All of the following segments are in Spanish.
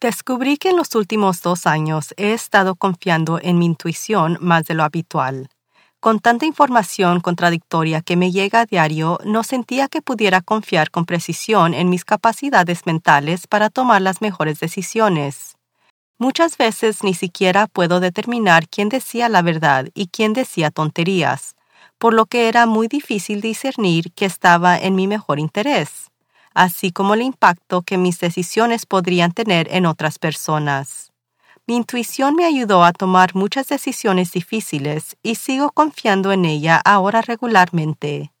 Descubrí que en los últimos dos años he estado confiando en mi intuición más de lo habitual. Con tanta información contradictoria que me llega a diario, no sentía que pudiera confiar con precisión en mis capacidades mentales para tomar las mejores decisiones. Muchas veces ni siquiera puedo determinar quién decía la verdad y quién decía tonterías, por lo que era muy difícil discernir qué estaba en mi mejor interés así como el impacto que mis decisiones podrían tener en otras personas. Mi intuición me ayudó a tomar muchas decisiones difíciles y sigo confiando en ella ahora regularmente.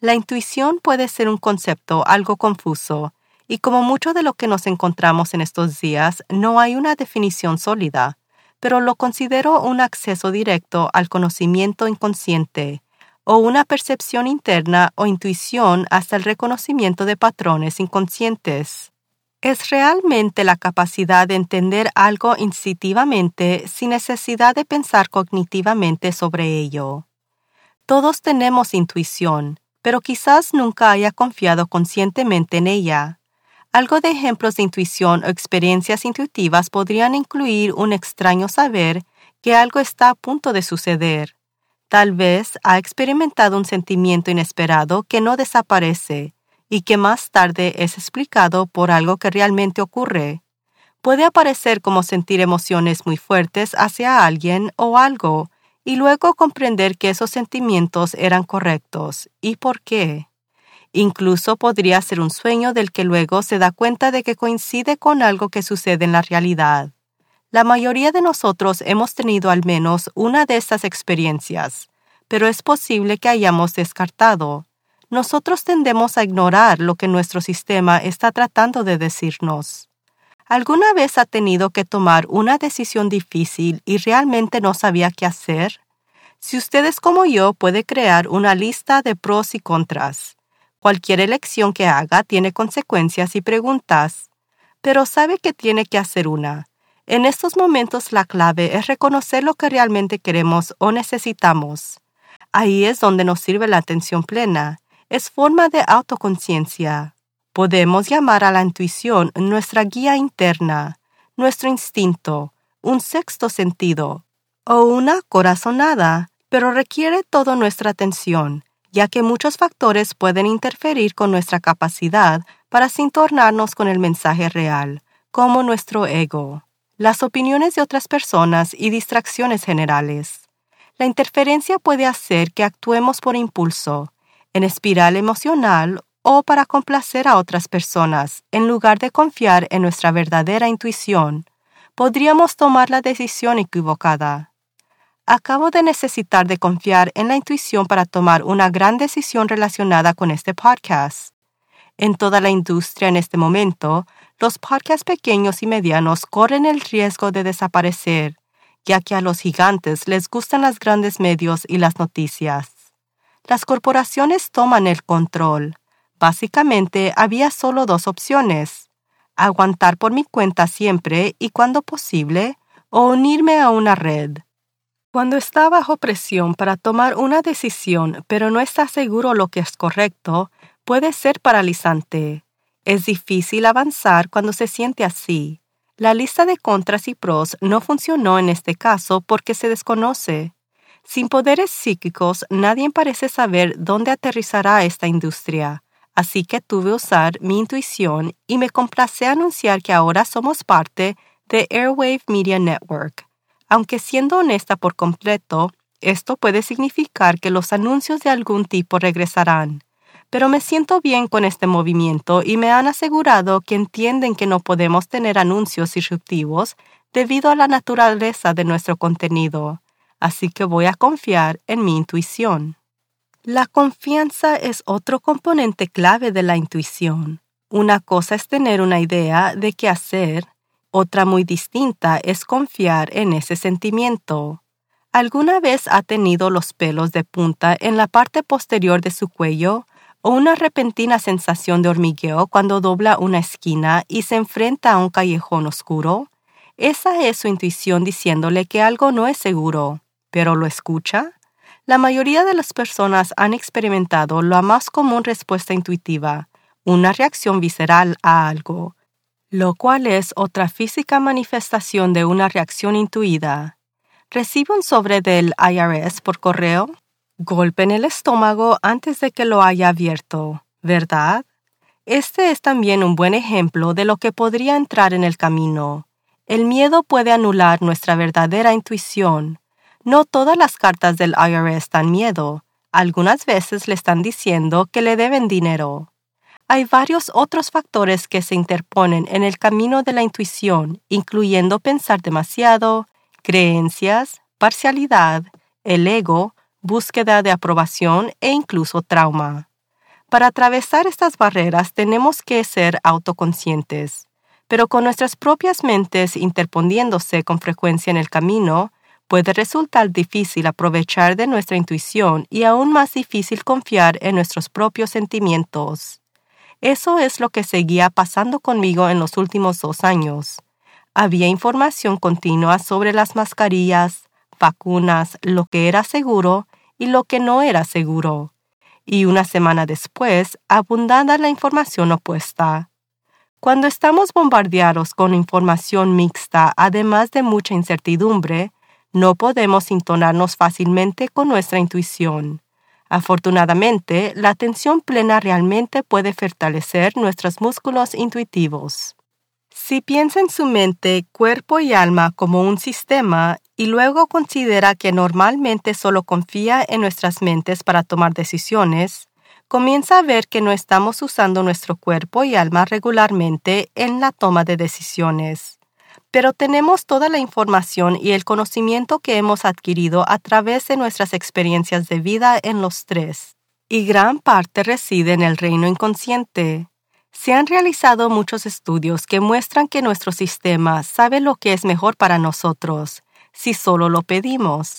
La intuición puede ser un concepto algo confuso, y como mucho de lo que nos encontramos en estos días, no hay una definición sólida, pero lo considero un acceso directo al conocimiento inconsciente, o una percepción interna o intuición hasta el reconocimiento de patrones inconscientes. Es realmente la capacidad de entender algo instintivamente sin necesidad de pensar cognitivamente sobre ello. Todos tenemos intuición, pero quizás nunca haya confiado conscientemente en ella. Algo de ejemplos de intuición o experiencias intuitivas podrían incluir un extraño saber que algo está a punto de suceder, Tal vez ha experimentado un sentimiento inesperado que no desaparece y que más tarde es explicado por algo que realmente ocurre. Puede aparecer como sentir emociones muy fuertes hacia alguien o algo y luego comprender que esos sentimientos eran correctos y por qué. Incluso podría ser un sueño del que luego se da cuenta de que coincide con algo que sucede en la realidad. La mayoría de nosotros hemos tenido al menos una de estas experiencias, pero es posible que hayamos descartado. Nosotros tendemos a ignorar lo que nuestro sistema está tratando de decirnos. ¿Alguna vez ha tenido que tomar una decisión difícil y realmente no sabía qué hacer? Si usted es como yo, puede crear una lista de pros y contras. Cualquier elección que haga tiene consecuencias y preguntas, pero sabe que tiene que hacer una en estos momentos la clave es reconocer lo que realmente queremos o necesitamos. Ahí es donde nos sirve la atención plena. Es forma de autoconciencia. Podemos llamar a la intuición nuestra guía interna, nuestro instinto, un sexto sentido o una corazonada, pero requiere toda nuestra atención, ya que muchos factores pueden interferir con nuestra capacidad para sintonarnos con el mensaje real, como nuestro ego las opiniones de otras personas y distracciones generales. La interferencia puede hacer que actuemos por impulso, en espiral emocional o para complacer a otras personas, en lugar de confiar en nuestra verdadera intuición. Podríamos tomar la decisión equivocada. Acabo de necesitar de confiar en la intuición para tomar una gran decisión relacionada con este podcast. En toda la industria en este momento, los podcasts pequeños y medianos corren el riesgo de desaparecer, ya que a los gigantes les gustan los grandes medios y las noticias. Las corporaciones toman el control. Básicamente había solo dos opciones, aguantar por mi cuenta siempre y cuando posible, o unirme a una red. Cuando está bajo presión para tomar una decisión pero no está seguro lo que es correcto, puede ser paralizante. Es difícil avanzar cuando se siente así. La lista de contras y pros no funcionó en este caso porque se desconoce. Sin poderes psíquicos, nadie parece saber dónde aterrizará esta industria, así que tuve que usar mi intuición y me complace anunciar que ahora somos parte de Airwave Media Network. Aunque siendo honesta por completo, Esto puede significar que los anuncios de algún tipo regresarán, pero me siento bien con este movimiento y me han asegurado que entienden que no podemos tener anuncios disruptivos debido a la naturaleza de nuestro contenido, así que voy a confiar en mi intuición. La confianza es otro componente clave de la intuición. Una cosa es tener una idea de qué hacer, otra muy distinta es confiar en ese sentimiento. ¿Alguna vez ha tenido los pelos de punta en la parte posterior de su cuello o una repentina sensación de hormigueo cuando dobla una esquina y se enfrenta a un callejón oscuro? Esa es su intuición diciéndole que algo no es seguro, pero ¿lo escucha? La mayoría de las personas han experimentado la más común respuesta intuitiva, una reacción visceral a algo, lo cual es otra física manifestación de una reacción intuida. Recibe un sobre del IRS por correo, golpe en el estómago antes de que lo haya abierto, ¿verdad? Este es también un buen ejemplo de lo que podría entrar en el camino. El miedo puede anular nuestra verdadera intuición, no todas las cartas del IRS dan miedo. Algunas veces le están diciendo que le deben dinero. Hay varios otros factores que se interponen en el camino de la intuición, incluyendo pensar demasiado, creencias, parcialidad, el ego, búsqueda de aprobación e incluso trauma. Para atravesar estas barreras tenemos que ser autoconscientes, pero con nuestras propias mentes interponiéndose con frecuencia en el camino, puede resultar difícil aprovechar de nuestra intuición y aún más difícil confiar en nuestros propios sentimientos. Eso es lo que seguía pasando conmigo en los últimos dos años. Había información continua sobre las mascarillas, vacunas, lo que era seguro y lo que no era seguro. Y una semana después, abundada la información opuesta. Cuando estamos bombardeados con información mixta, además de mucha incertidumbre, no podemos intonarnos fácilmente con nuestra intuición. Afortunadamente, la atención plena realmente puede fortalecer nuestros músculos intuitivos. Si piensa en su mente, cuerpo y alma como un sistema y luego considera que normalmente solo confía en nuestras mentes para tomar decisiones, comienza a ver que no estamos usando nuestro cuerpo y alma regularmente en la toma de decisiones pero tenemos toda la información y el conocimiento que hemos adquirido a través de nuestras experiencias de vida en los tres, y gran parte reside en el reino inconsciente. Se han realizado muchos estudios que muestran que nuestro sistema sabe lo que es mejor para nosotros, si solo lo pedimos.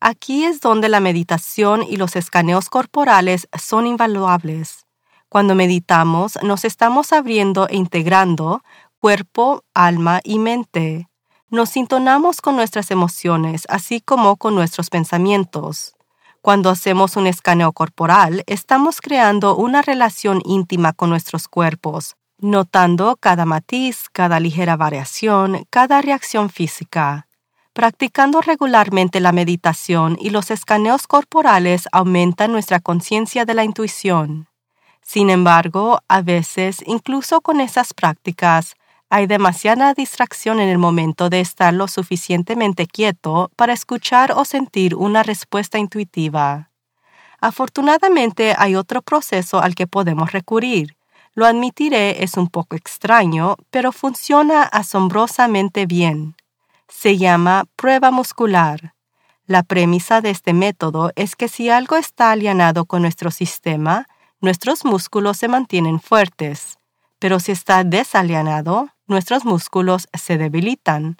Aquí es donde la meditación y los escaneos corporales son invaluables. Cuando meditamos, nos estamos abriendo e integrando cuerpo, alma y mente. Nos sintonamos con nuestras emociones, así como con nuestros pensamientos. Cuando hacemos un escaneo corporal, estamos creando una relación íntima con nuestros cuerpos, notando cada matiz, cada ligera variación, cada reacción física. Practicando regularmente la meditación y los escaneos corporales aumentan nuestra conciencia de la intuición. Sin embargo, a veces, incluso con esas prácticas, hay demasiada distracción en el momento de estar lo suficientemente quieto para escuchar o sentir una respuesta intuitiva. Afortunadamente hay otro proceso al que podemos recurrir. Lo admitiré, es un poco extraño, pero funciona asombrosamente bien. Se llama prueba muscular. La premisa de este método es que si algo está alienado con nuestro sistema, nuestros músculos se mantienen fuertes, pero si está desalienado, nuestros músculos se debilitan.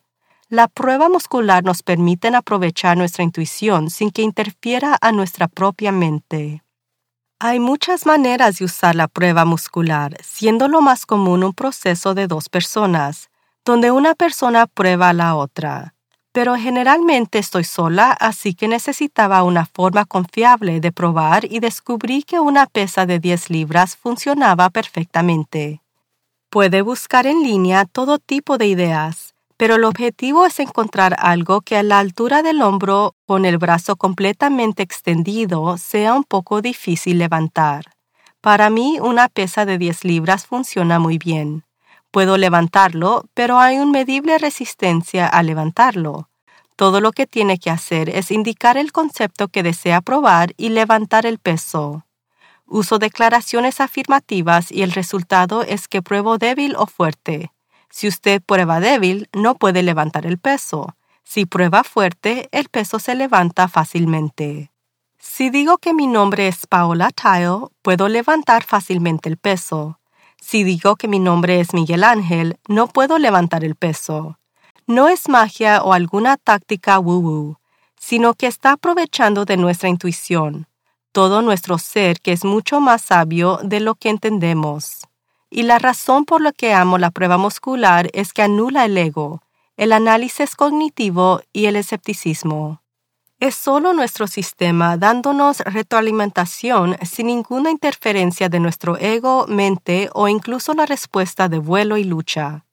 La prueba muscular nos permite aprovechar nuestra intuición sin que interfiera a nuestra propia mente. Hay muchas maneras de usar la prueba muscular, siendo lo más común un proceso de dos personas, donde una persona prueba a la otra. Pero generalmente estoy sola, así que necesitaba una forma confiable de probar y descubrí que una pesa de 10 libras funcionaba perfectamente. Puede buscar en línea todo tipo de ideas, pero el objetivo es encontrar algo que a la altura del hombro, con el brazo completamente extendido, sea un poco difícil levantar. Para mí, una pesa de 10 libras funciona muy bien. Puedo levantarlo, pero hay una medible resistencia a levantarlo. Todo lo que tiene que hacer es indicar el concepto que desea probar y levantar el peso. Uso declaraciones afirmativas y el resultado es que pruebo débil o fuerte. Si usted prueba débil, no puede levantar el peso. Si prueba fuerte, el peso se levanta fácilmente. Si digo que mi nombre es Paola Tile, puedo levantar fácilmente el peso. Si digo que mi nombre es Miguel Ángel, no puedo levantar el peso. No es magia o alguna táctica woo-woo, sino que está aprovechando de nuestra intuición, todo nuestro ser que es mucho más sabio de lo que entendemos. Y la razón por la que amo la prueba muscular es que anula el ego, el análisis cognitivo y el escepticismo. Es solo nuestro sistema dándonos retroalimentación sin ninguna interferencia de nuestro ego, mente o incluso la respuesta de vuelo y lucha.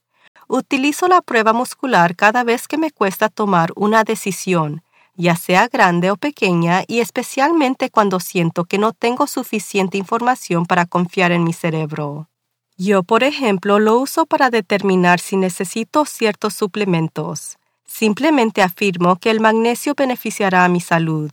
Utilizo la prueba muscular cada vez que me cuesta tomar una decisión, ya sea grande o pequeña, y especialmente cuando siento que no tengo suficiente información para confiar en mi cerebro. Yo, por ejemplo, lo uso para determinar si necesito ciertos suplementos. Simplemente afirmo que el magnesio beneficiará a mi salud.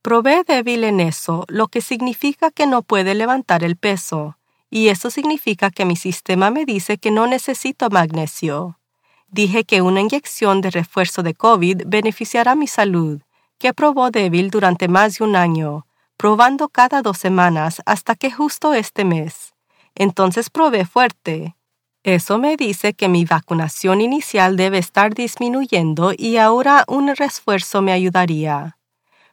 Probé débil en eso, lo que significa que no puede levantar el peso, y eso significa que mi sistema me dice que no necesito magnesio. Dije que una inyección de refuerzo de COVID beneficiará mi salud, que probó débil durante más de un año, probando cada dos semanas hasta que justo este mes. Entonces probé fuerte. Eso me dice que mi vacunación inicial debe estar disminuyendo y ahora un refuerzo me ayudaría.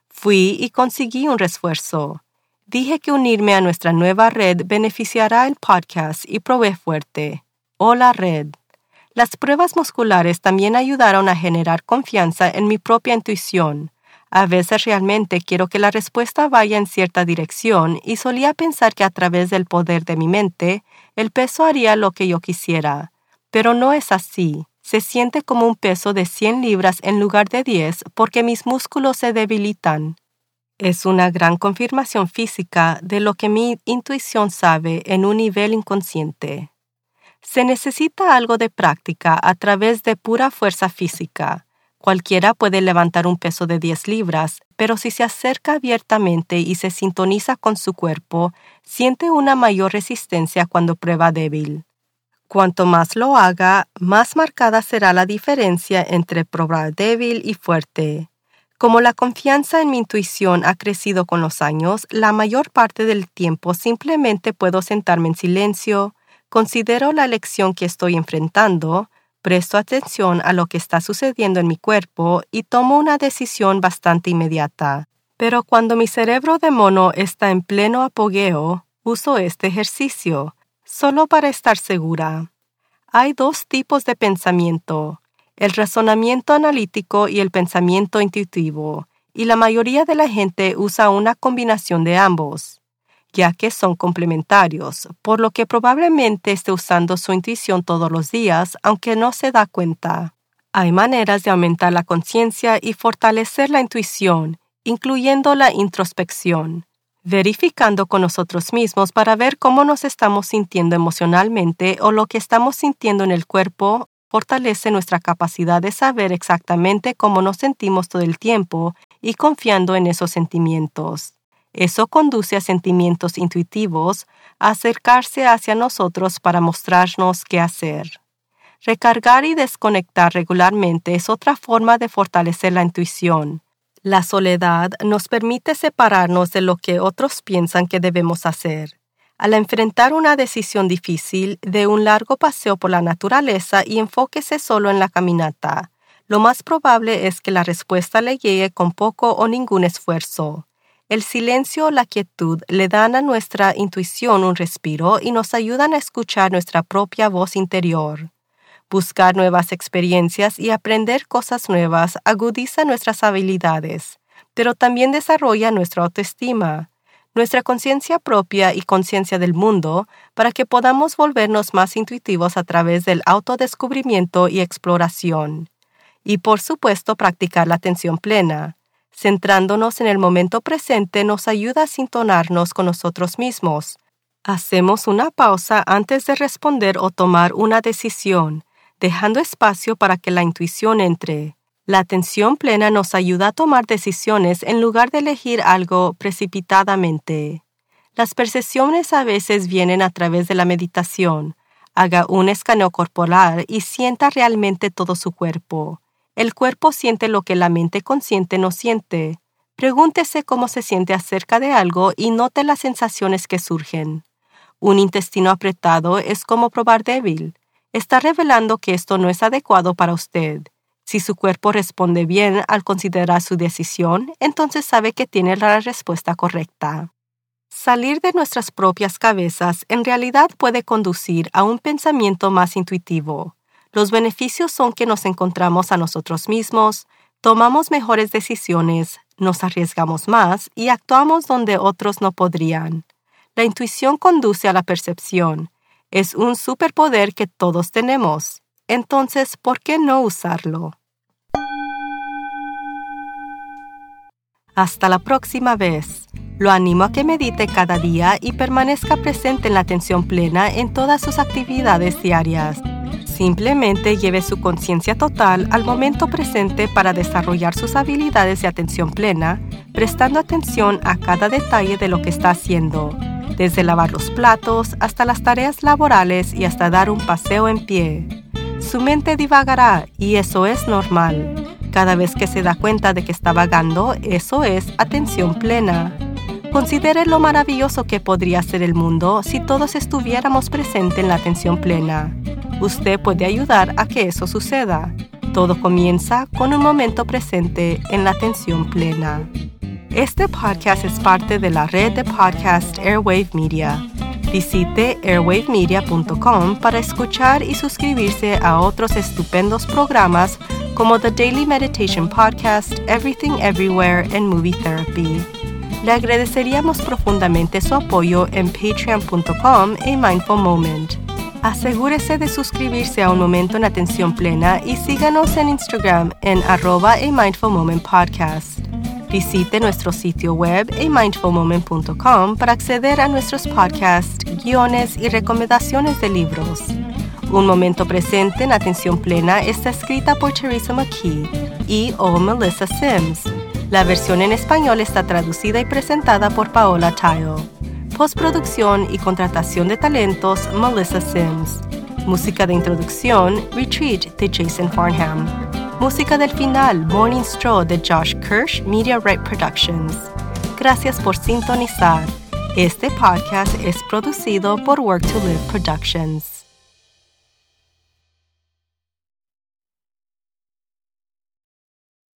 Fui y conseguí un refuerzo. Dije que unirme a nuestra nueva red beneficiará el podcast y probé fuerte. Hola red. Las pruebas musculares también ayudaron a generar confianza en mi propia intuición. A veces realmente quiero que la respuesta vaya en cierta dirección y solía pensar que a través del poder de mi mente, el peso haría lo que yo quisiera. Pero no es así. Se siente como un peso de 100 libras en lugar de 10 porque mis músculos se debilitan. Es una gran confirmación física de lo que mi intuición sabe en un nivel inconsciente. Se necesita algo de práctica a través de pura fuerza física Cualquiera puede levantar un peso de 10 libras, pero si se acerca abiertamente y se sintoniza con su cuerpo, siente una mayor resistencia cuando prueba débil. Cuanto más lo haga, más marcada será la diferencia entre probar débil y fuerte. Como la confianza en mi intuición ha crecido con los años, la mayor parte del tiempo simplemente puedo sentarme en silencio, considero la lección que estoy enfrentando, presto atención a lo que está sucediendo en mi cuerpo y tomo una decisión bastante inmediata. Pero cuando mi cerebro de mono está en pleno apogeo, uso este ejercicio, solo para estar segura. Hay dos tipos de pensamiento, el razonamiento analítico y el pensamiento intuitivo, y la mayoría de la gente usa una combinación de ambos ya que son complementarios, por lo que probablemente esté usando su intuición todos los días, aunque no se da cuenta. Hay maneras de aumentar la conciencia y fortalecer la intuición, incluyendo la introspección, verificando con nosotros mismos para ver cómo nos estamos sintiendo emocionalmente o lo que estamos sintiendo en el cuerpo fortalece nuestra capacidad de saber exactamente cómo nos sentimos todo el tiempo y confiando en esos sentimientos. Eso conduce a sentimientos intuitivos, a acercarse hacia nosotros para mostrarnos qué hacer. Recargar y desconectar regularmente es otra forma de fortalecer la intuición. La soledad nos permite separarnos de lo que otros piensan que debemos hacer. Al enfrentar una decisión difícil, de un largo paseo por la naturaleza y enfóquese solo en la caminata, lo más probable es que la respuesta le llegue con poco o ningún esfuerzo. El silencio o la quietud le dan a nuestra intuición un respiro y nos ayudan a escuchar nuestra propia voz interior. Buscar nuevas experiencias y aprender cosas nuevas agudiza nuestras habilidades, pero también desarrolla nuestra autoestima, nuestra conciencia propia y conciencia del mundo para que podamos volvernos más intuitivos a través del autodescubrimiento y exploración. Y por supuesto practicar la atención plena centrándonos en el momento presente nos ayuda a sintonarnos con nosotros mismos. Hacemos una pausa antes de responder o tomar una decisión, dejando espacio para que la intuición entre. La atención plena nos ayuda a tomar decisiones en lugar de elegir algo precipitadamente. Las percepciones a veces vienen a través de la meditación. Haga un escaneo corporal y sienta realmente todo su cuerpo. El cuerpo siente lo que la mente consciente no siente. Pregúntese cómo se siente acerca de algo y note las sensaciones que surgen. Un intestino apretado es como probar débil. Está revelando que esto no es adecuado para usted. Si su cuerpo responde bien al considerar su decisión, entonces sabe que tiene la respuesta correcta. Salir de nuestras propias cabezas en realidad puede conducir a un pensamiento más intuitivo. Los beneficios son que nos encontramos a nosotros mismos, tomamos mejores decisiones, nos arriesgamos más y actuamos donde otros no podrían. La intuición conduce a la percepción. Es un superpoder que todos tenemos. Entonces, ¿por qué no usarlo? Hasta la próxima vez. Lo animo a que medite cada día y permanezca presente en la atención plena en todas sus actividades diarias. Simplemente lleve su conciencia total al momento presente para desarrollar sus habilidades de atención plena, prestando atención a cada detalle de lo que está haciendo, desde lavar los platos hasta las tareas laborales y hasta dar un paseo en pie. Su mente divagará y eso es normal. Cada vez que se da cuenta de que está vagando, eso es atención plena. Considere lo maravilloso que podría ser el mundo si todos estuviéramos presentes en la atención plena. Usted puede ayudar a que eso suceda. Todo comienza con un momento presente en la atención plena. Este podcast es parte de la red de podcast Airwave Media. Visite airwavemedia.com para escuchar y suscribirse a otros estupendos programas como The Daily Meditation Podcast, Everything Everywhere and Movie Therapy. Le agradeceríamos profundamente su apoyo en patreon.com y Mindful Moment. Asegúrese de suscribirse a Un Momento en Atención Plena y síganos en Instagram en arroba a Mindful Moment Podcast. Visite nuestro sitio web amindfulmoment.com para acceder a nuestros podcasts, guiones y recomendaciones de libros. Un momento presente en atención plena está escrita por Teresa McKee y o Melissa Sims. La versión en español está traducida y presentada por Paola Tile. Postproducción y contratación de talentos, Melissa Sims. Música de introducción, Retreat de Jason Farnham. Música del final, Morning Straw de Josh Kirsch, Media Right Productions. Gracias por sintonizar. Este podcast es producido por Work to Live Productions.